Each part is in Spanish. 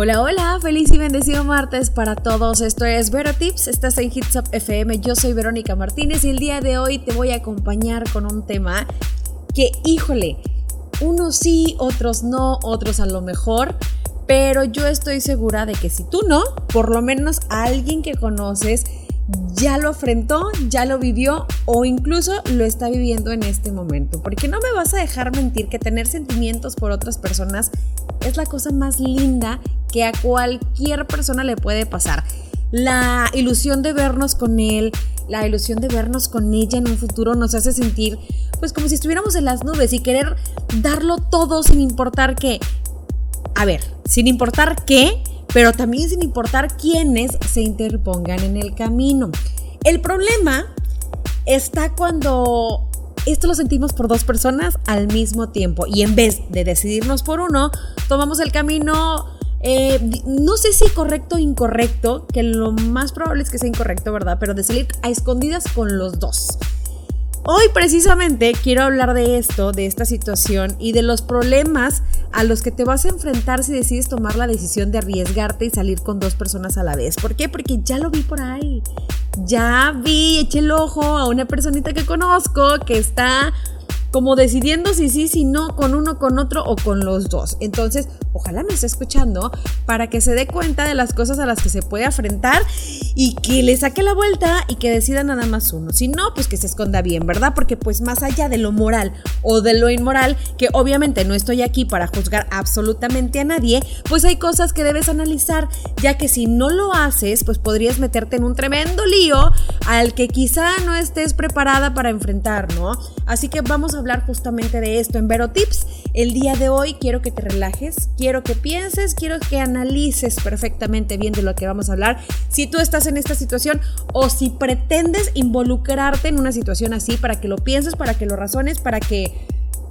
Hola, hola, feliz y bendecido martes para todos. Esto es Vero Tips, estás en Hits Up FM. Yo soy Verónica Martínez y el día de hoy te voy a acompañar con un tema que, híjole, unos sí, otros no, otros a lo mejor, pero yo estoy segura de que si tú no, por lo menos alguien que conoces ya lo afrentó, ya lo vivió o incluso lo está viviendo en este momento. Porque no me vas a dejar mentir que tener sentimientos por otras personas es la cosa más linda que a cualquier persona le puede pasar. La ilusión de vernos con él, la ilusión de vernos con ella en un futuro nos hace sentir pues como si estuviéramos en las nubes y querer darlo todo sin importar qué. A ver, sin importar qué, pero también sin importar quiénes se interpongan en el camino. El problema está cuando esto lo sentimos por dos personas al mismo tiempo y en vez de decidirnos por uno, tomamos el camino, eh, no sé si correcto o incorrecto, que lo más probable es que sea incorrecto, ¿verdad? Pero de salir a escondidas con los dos. Hoy precisamente quiero hablar de esto, de esta situación y de los problemas a los que te vas a enfrentar si decides tomar la decisión de arriesgarte y salir con dos personas a la vez. ¿Por qué? Porque ya lo vi por ahí. Ya vi, eché el ojo a una personita que conozco que está como decidiendo si sí, si no, con uno, con otro o con los dos. Entonces, ojalá me esté escuchando para que se dé cuenta de las cosas a las que se puede enfrentar y que le saque la vuelta y que decida nada más uno. Si no, pues que se esconda bien, ¿verdad? Porque pues más allá de lo moral o de lo inmoral, que obviamente no estoy aquí para juzgar absolutamente a nadie, pues hay cosas que debes analizar, ya que si no lo haces, pues podrías meterte en un tremendo lío al que quizá no estés preparada para enfrentar, ¿no? Así que vamos a hablar justamente de esto en Vero Tips. El día de hoy quiero que te relajes, quiero que pienses, quiero que analices perfectamente bien de lo que vamos a hablar. Si tú estás en esta situación o si pretendes involucrarte en una situación así para que lo pienses, para que lo razones, para que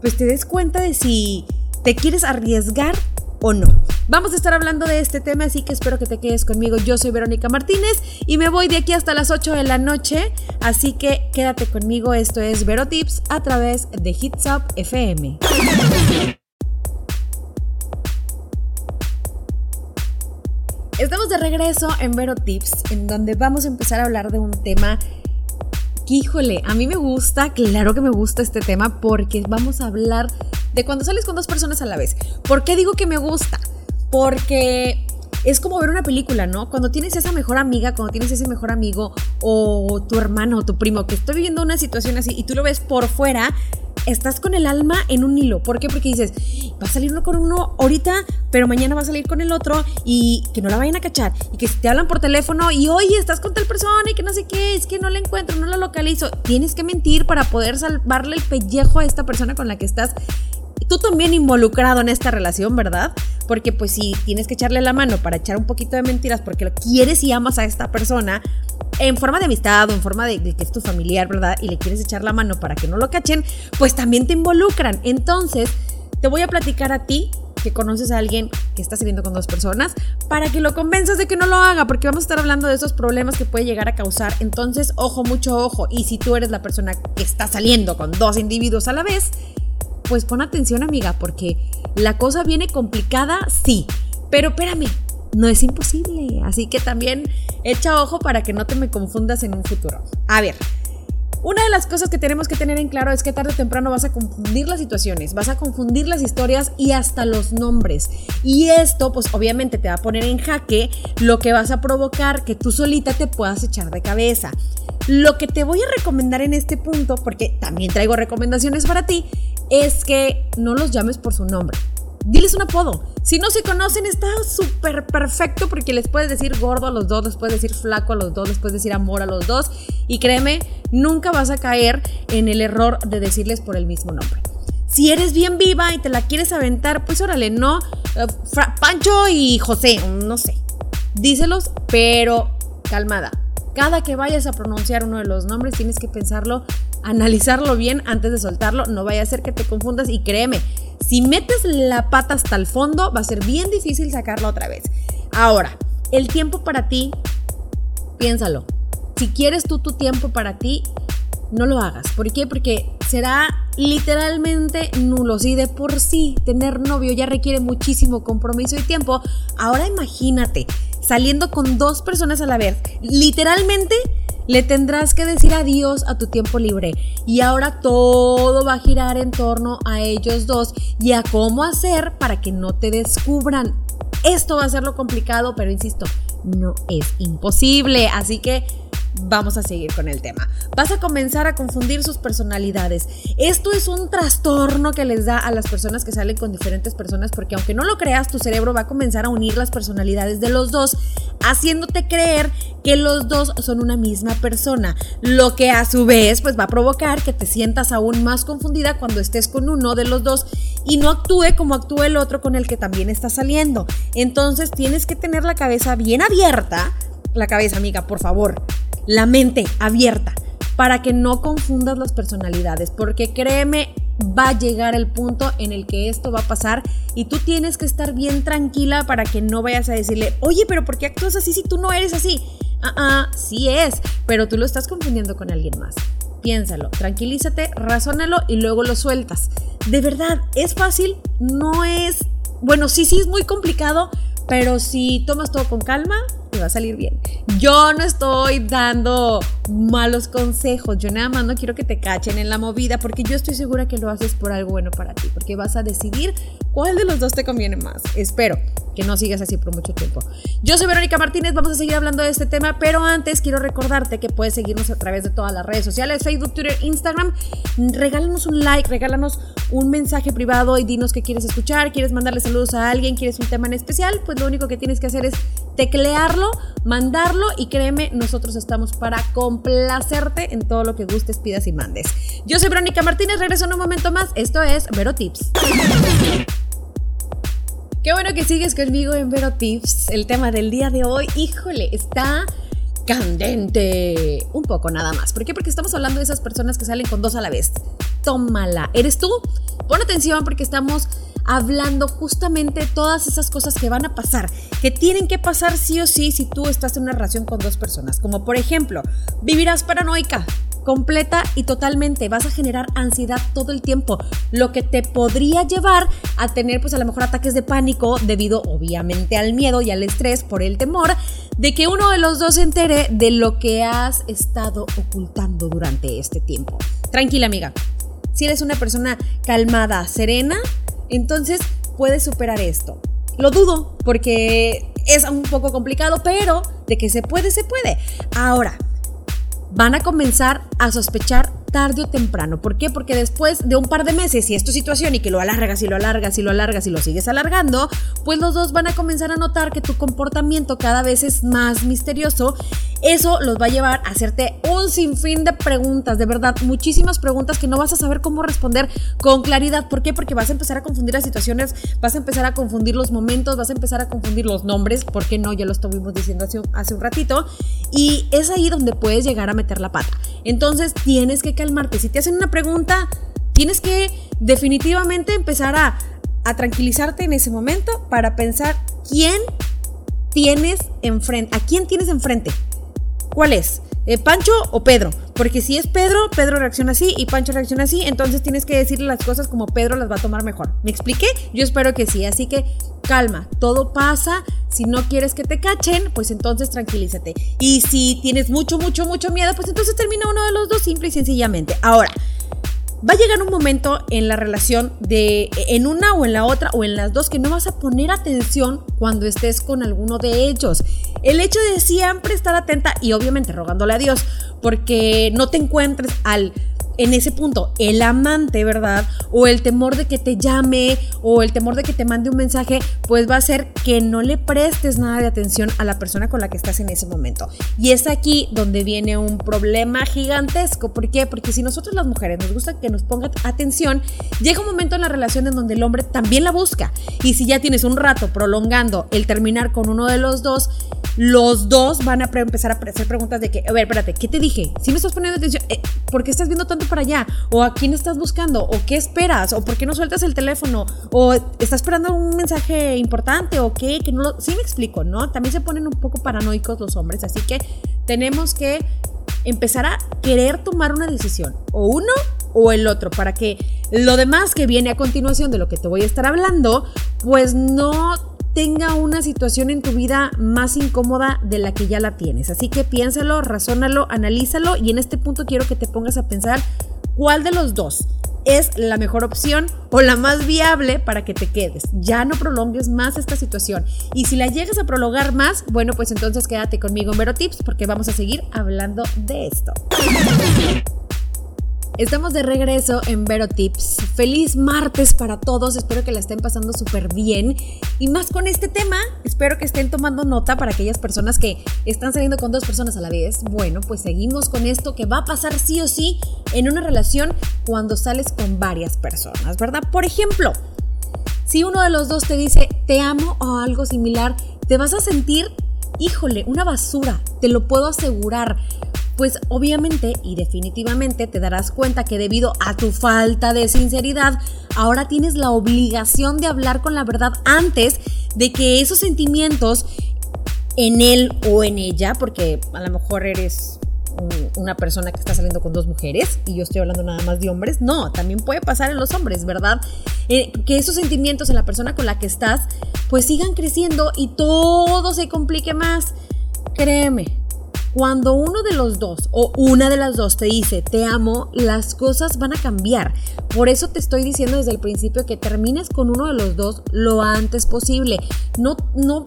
pues te des cuenta de si te quieres arriesgar o no. Vamos a estar hablando de este tema, así que espero que te quedes conmigo. Yo soy Verónica Martínez y me voy de aquí hasta las 8 de la noche, así que quédate conmigo. Esto es Vero Tips a través de Hits Up FM. Estamos de regreso en Vero Tips, en donde vamos a empezar a hablar de un tema que, híjole, a mí me gusta, claro que me gusta este tema, porque vamos a hablar de cuando sales con dos personas a la vez. ¿Por qué digo que me gusta? Porque es como ver una película, ¿no? Cuando tienes esa mejor amiga, cuando tienes ese mejor amigo o tu hermano o tu primo que está viviendo una situación así y tú lo ves por fuera, estás con el alma en un hilo. ¿Por qué? Porque dices, va a salir uno con uno ahorita, pero mañana va a salir con el otro y que no la vayan a cachar. Y que si te hablan por teléfono y oye, estás con tal persona y que no sé qué, es que no la encuentro, no la localizo. Tienes que mentir para poder salvarle el pellejo a esta persona con la que estás tú también involucrado en esta relación, ¿verdad? Porque pues si tienes que echarle la mano para echar un poquito de mentiras porque quieres y amas a esta persona en forma de amistad o en forma de, que es tu familiar, ¿verdad? Y le quieres echar la mano para que no lo cachen, pues también te involucran. Entonces, te voy a platicar a ti que conoces a alguien que está saliendo con dos personas para que lo convenzas de que no lo haga, porque vamos a estar hablando de esos problemas que puede llegar a causar. Entonces, ojo, mucho ojo. Y si tú eres la persona que está saliendo con dos individuos a la vez, pues pon atención amiga, porque la cosa viene complicada, sí, pero espérame, no es imposible. Así que también echa ojo para que no te me confundas en un futuro. A ver, una de las cosas que tenemos que tener en claro es que tarde o temprano vas a confundir las situaciones, vas a confundir las historias y hasta los nombres. Y esto, pues obviamente te va a poner en jaque, lo que vas a provocar que tú solita te puedas echar de cabeza. Lo que te voy a recomendar en este punto, porque también traigo recomendaciones para ti, es que no los llames por su nombre. Diles un apodo. Si no se conocen, está súper perfecto porque les puedes decir gordo a los dos, les puedes decir flaco a los dos, les puedes decir amor a los dos. Y créeme, nunca vas a caer en el error de decirles por el mismo nombre. Si eres bien viva y te la quieres aventar, pues órale, no. Eh, Pancho y José, no sé. Díselos, pero calmada. Cada que vayas a pronunciar uno de los nombres tienes que pensarlo, analizarlo bien antes de soltarlo. No vaya a ser que te confundas y créeme, si metes la pata hasta el fondo va a ser bien difícil sacarla otra vez. Ahora, el tiempo para ti, piénsalo. Si quieres tú tu tiempo para ti, no lo hagas. ¿Por qué? Porque será literalmente nulos y de por sí tener novio ya requiere muchísimo compromiso y tiempo. Ahora imagínate saliendo con dos personas a la vez. Literalmente le tendrás que decir adiós a tu tiempo libre. Y ahora todo va a girar en torno a ellos dos y a cómo hacer para que no te descubran. Esto va a ser lo complicado, pero insisto, no es imposible. Así que vamos a seguir con el tema. Vas a comenzar a confundir sus personalidades. Esto es un trastorno que les da a las personas que salen con diferentes personas porque aunque no lo creas, tu cerebro va a comenzar a unir las personalidades de los dos, haciéndote creer que los dos son una misma persona, lo que a su vez pues va a provocar que te sientas aún más confundida cuando estés con uno de los dos y no actúe como actúa el otro con el que también está saliendo. Entonces tienes que tener la cabeza bien abierta, la cabeza amiga, por favor, la mente abierta para que no confundas las personalidades, porque créeme, va a llegar el punto en el que esto va a pasar y tú tienes que estar bien tranquila para que no vayas a decirle, oye, pero ¿por qué actúas así si tú no eres así? Ah, ah, sí es, pero tú lo estás confundiendo con alguien más. Piénsalo, tranquilízate, razónalo y luego lo sueltas. De verdad, es fácil, no es, bueno, sí, sí es muy complicado, pero si tomas todo con calma, va a salir bien. Yo no estoy dando malos consejos, yo nada más no quiero que te cachen en la movida porque yo estoy segura que lo haces por algo bueno para ti, porque vas a decidir cuál de los dos te conviene más. Espero que no sigas así por mucho tiempo. Yo soy Verónica Martínez, vamos a seguir hablando de este tema, pero antes quiero recordarte que puedes seguirnos a través de todas las redes sociales, Facebook, Twitter, Instagram. Regálanos un like, regálanos un mensaje privado y dinos qué quieres escuchar, quieres mandarle saludos a alguien, quieres un tema en especial, pues lo único que tienes que hacer es teclearlo, mandarlo y créeme, nosotros estamos para complacerte en todo lo que gustes, pidas y mandes. Yo soy Verónica Martínez, regreso en un momento más, esto es Vero Tips. Qué bueno que sigues conmigo en Vero Tips. El tema del día de hoy, híjole, está candente. Un poco nada más. ¿Por qué? Porque estamos hablando de esas personas que salen con dos a la vez. Tómala. ¿Eres tú? Pon atención porque estamos hablando justamente todas esas cosas que van a pasar, que tienen que pasar sí o sí si tú estás en una relación con dos personas. Como por ejemplo, vivirás paranoica completa y totalmente. Vas a generar ansiedad todo el tiempo, lo que te podría llevar a tener pues a lo mejor ataques de pánico debido obviamente al miedo y al estrés por el temor de que uno de los dos se entere de lo que has estado ocultando durante este tiempo. Tranquila amiga, si eres una persona calmada, serena, entonces puedes superar esto. Lo dudo porque es un poco complicado, pero de que se puede, se puede. Ahora, van a comenzar a sospechar tarde o temprano. ¿Por qué? Porque después de un par de meses, y es tu situación y que lo alargas y lo alargas y lo alargas y lo sigues alargando, pues los dos van a comenzar a notar que tu comportamiento cada vez es más misterioso. Eso los va a llevar a hacerte un sinfín de preguntas, de verdad, muchísimas preguntas que no vas a saber cómo responder con claridad. ¿Por qué? Porque vas a empezar a confundir las situaciones, vas a empezar a confundir los momentos, vas a empezar a confundir los nombres, ¿por qué no? Ya lo estuvimos diciendo hace un ratito. Y es ahí donde puedes llegar a meter la pata. Entonces tienes que calmarte. Si te hacen una pregunta, tienes que definitivamente empezar a, tranquilizarte en ese momento para pensar quién tienes enfrente, a quién tienes enfrente. ¿Cuál es? Eh, ¿Pancho o Pedro? Porque si es Pedro, Pedro reacciona así y Pancho reacciona así, entonces tienes que decirle las cosas como Pedro las va a tomar mejor. ¿Me expliqué? Yo espero que sí, así que calma, todo pasa. Si no quieres que te cachen, pues entonces tranquilízate. Y si tienes mucho, mucho, mucho miedo, pues entonces termina uno de los dos simple y sencillamente. Ahora, va a llegar un momento en la relación de en una o en la otra o en las dos que no vas a poner atención cuando estés con alguno de ellos. El hecho de siempre estar atenta y obviamente rogándole a Dios porque no te encuentres al en ese punto el amante, ¿verdad? O el temor de que te llame o el temor de que te mande un mensaje, pues va a ser que no le prestes nada de atención a la persona con la que estás en ese momento. Y es aquí donde viene un problema gigantesco. ¿Por qué? Porque si nosotros las mujeres nos gusta que nos pongan atención, llega un momento en la relación en donde el hombre también la busca. Y si ya tienes un rato prolongando el terminar con uno de los dos, los dos van a empezar a hacer preguntas de que, a ver, espérate, ¿qué te dije? Si me estás poniendo atención, eh, ¿por qué estás viendo tanto para allá? ¿O a quién estás buscando? ¿O qué esperas? ¿O por qué no sueltas el teléfono? ¿O estás esperando un mensaje importante? ¿O qué? Que no lo... Sí me explico, ¿no? También se ponen un poco paranoicos los hombres, así que tenemos que empezar a querer tomar una decisión. O uno, o el otro, para que lo demás que viene a continuación de lo que te voy a estar hablando, pues no tenga una situación en tu vida más incómoda de la que ya la tienes. Así que piénsalo, razónalo, analízalo y en este punto quiero que te pongas a pensar cuál de los dos es la mejor opción o la más viable para que te quedes. Ya no prolongues más esta situación. Y si la llegas a prolongar más, bueno, pues entonces quédate conmigo en Vero Tips porque vamos a seguir hablando de esto. Estamos de regreso en Vero Tips. Feliz martes para todos. Espero que la estén pasando súper bien. Y más con este tema, espero que estén tomando nota para aquellas personas que están saliendo con dos personas a la vez. Bueno, pues seguimos con esto que va a pasar sí o sí en una relación cuando sales con varias personas, ¿verdad? Por ejemplo, si uno de los dos te dice te amo o algo similar, te vas a sentir, híjole, una basura, te lo puedo asegurar pues obviamente y definitivamente te darás cuenta que debido a tu falta de sinceridad, ahora tienes la obligación de hablar con la verdad antes de que esos sentimientos en él o en ella, porque a lo mejor eres una persona que está saliendo con dos mujeres y yo estoy hablando nada más de hombres, no, también puede pasar en los hombres, ¿verdad? Eh, que esos sentimientos en la persona con la que estás pues sigan creciendo y todo se complique más. Créeme, cuando uno de los dos o una de las dos te dice te amo, las cosas van a cambiar. Por eso te estoy diciendo desde el principio que termines con uno de los dos lo antes posible. No, no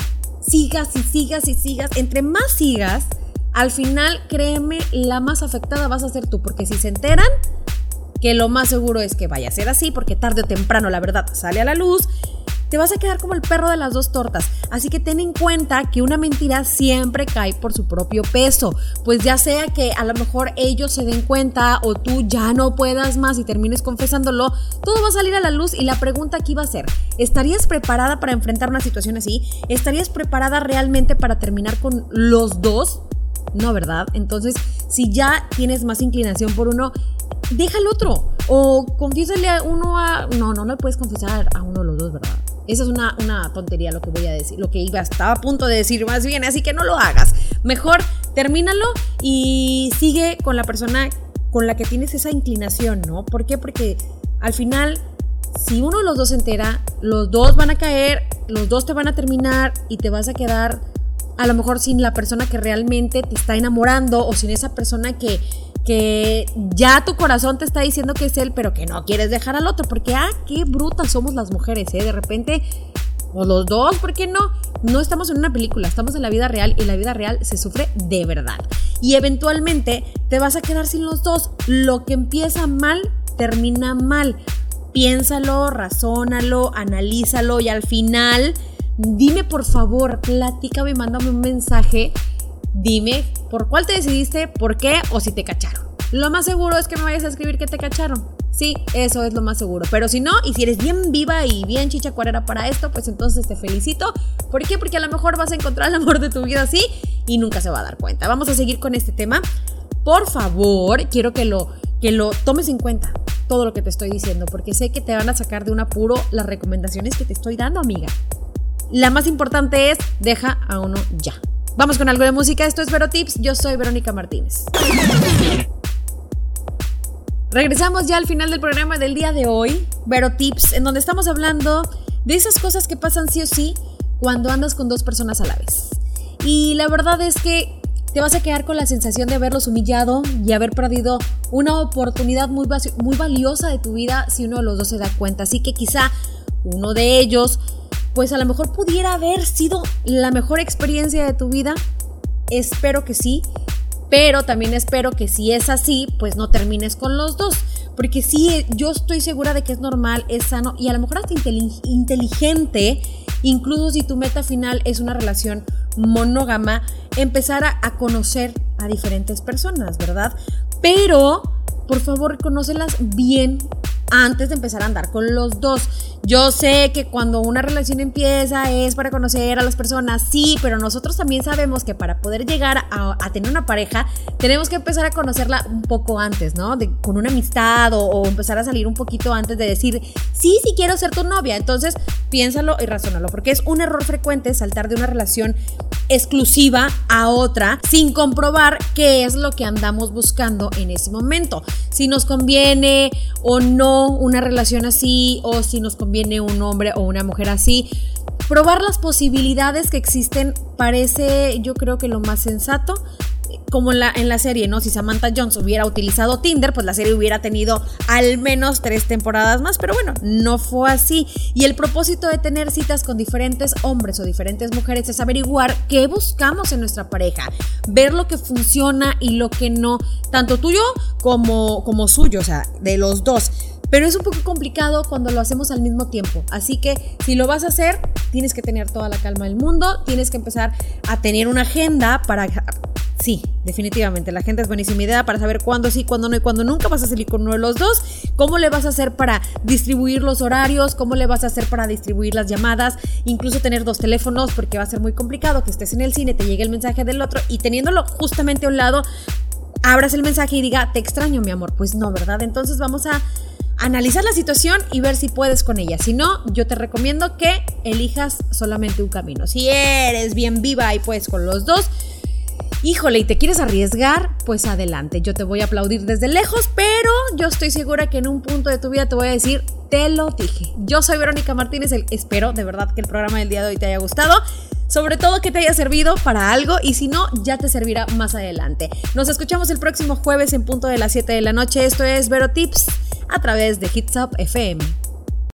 sigas y sigas y sigas. Entre más sigas, al final, créeme, la más afectada vas a ser tú, porque si se enteran, que lo más seguro es que vaya a ser así, porque tarde o temprano la verdad sale a la luz te vas a quedar como el perro de las dos tortas. Así que ten en cuenta que una mentira siempre cae por su propio peso. Pues ya sea que a lo mejor ellos se den cuenta o tú ya no puedas más y termines confesándolo, todo va a salir a la luz y la pregunta aquí va a ser, ¿estarías preparada para enfrentar una situación así? ¿Estarías preparada realmente para terminar con los dos? No, ¿verdad? Entonces, si ya tienes más inclinación por uno, deja al otro. O confiésale a uno a... No, no, no puedes confesar a uno de los dos, ¿verdad? Esa es una, una tontería lo que voy a decir, lo que iba, estaba a punto de decir más bien, así que no lo hagas. Mejor termínalo y sigue con la persona con la que tienes esa inclinación, ¿no? ¿Por qué? Porque al final, si uno de los dos se entera, los dos van a caer, los dos te van a terminar y te vas a quedar a lo mejor sin la persona que realmente te está enamorando o sin esa persona que que ya tu corazón te está diciendo que es él, pero que no quieres dejar al otro, porque, ah, qué brutas somos las mujeres, ¿eh? De repente, o los dos, ¿por qué no? No estamos en una película, estamos en la vida real y la vida real se sufre de verdad. Y eventualmente te vas a quedar sin los dos. Lo que empieza mal, termina mal. Piénsalo, razónalo, analízalo y al final, dime por favor, platícame, mándame un mensaje Dime por cuál te decidiste, por qué o si te cacharon. Lo más seguro es que me vayas a escribir que te cacharon. Sí, eso es lo más seguro. Pero si no, y si eres bien viva y bien chichacuarera para esto, pues entonces te felicito. ¿Por qué? Porque a lo mejor vas a encontrar el amor de tu vida así y nunca se va a dar cuenta. Vamos a seguir con este tema. Por favor, quiero que lo, que lo tomes en cuenta todo lo que te estoy diciendo, porque sé que te van a sacar de un apuro las recomendaciones que te estoy dando, amiga. La más importante es, deja a uno ya. Vamos con algo de música. Esto es Vero Tips. Yo soy Verónica Martínez. Regresamos ya al final del programa del día de hoy, Vero Tips, en donde estamos hablando de esas cosas que pasan sí o sí cuando andas con dos personas a la vez. Y la verdad es que te vas a quedar con la sensación de haberlos humillado y haber perdido una oportunidad muy, muy valiosa de tu vida si uno de los dos se da cuenta. Así que quizá uno de ellos pues a lo mejor pudiera haber sido la mejor experiencia de tu vida. Espero que sí, pero también espero que si es así, pues no termines con los dos. Porque sí, yo estoy segura de que es normal, es sano y a lo mejor hasta inteligente, incluso si tu meta final es una relación monógama, empezar a, a conocer a diferentes personas, ¿verdad? Pero, por favor, conócelas bien antes de empezar a andar con los dos. Yo sé que cuando una relación empieza es para conocer a las personas, sí, pero nosotros también sabemos que para poder llegar a, tener una pareja tenemos que empezar a conocerla un poco antes, ¿no? con una amistad o, o, empezar a salir un poquito antes de decir, sí, sí quiero ser tu novia. Entonces, piénsalo y razónalo, porque es un error frecuente saltar de una relación exclusiva a otra sin comprobar qué es lo que andamos buscando en ese momento. Si nos conviene o no una relación así o si nos conviene un hombre o una mujer así. Probar las posibilidades que existen parece yo creo que lo más sensato como en la, en la serie, ¿no? Si Samantha Jones hubiera utilizado Tinder, pues la serie hubiera tenido al menos tres temporadas más, pero bueno, no fue así. Y el propósito de tener citas con diferentes hombres o diferentes mujeres es averiguar qué buscamos en nuestra pareja, ver lo que funciona y lo que no, tanto tuyo como, como suyo, o sea, de los dos. Pero es un poco complicado cuando lo hacemos al mismo tiempo. Así que si lo vas a hacer, tienes que tener toda la calma del mundo, tienes que empezar a tener una agenda para Sí, definitivamente. La gente es buenísima idea para saber cuándo sí, cuándo no y cuándo nunca vas a salir con uno de los dos. ¿Cómo le vas a hacer para distribuir los horarios? ¿Cómo le vas a hacer para distribuir las llamadas? Incluso tener dos teléfonos porque va a ser muy complicado que estés en el cine, te llegue el mensaje del otro y teniéndolo justamente a un lado, abras el mensaje y diga, te extraño mi amor. Pues no, ¿verdad? Entonces vamos a analizar la situación y ver si puedes con ella. Si no, yo te recomiendo que elijas solamente un camino. Si eres bien viva y puedes con los dos, híjole, y te quieres arriesgar, pues adelante. Yo te voy a aplaudir desde lejos, pero yo estoy segura que en un punto de tu vida te voy a decir, te lo dije. Yo soy Verónica Martínez, espero de verdad que el programa del día de hoy te haya gustado. Sobre todo que te haya servido para algo y si no, ya te servirá más adelante. Nos escuchamos el próximo jueves en punto de las 7 de la noche. Esto es Vero Tips a través de Hits Up FM.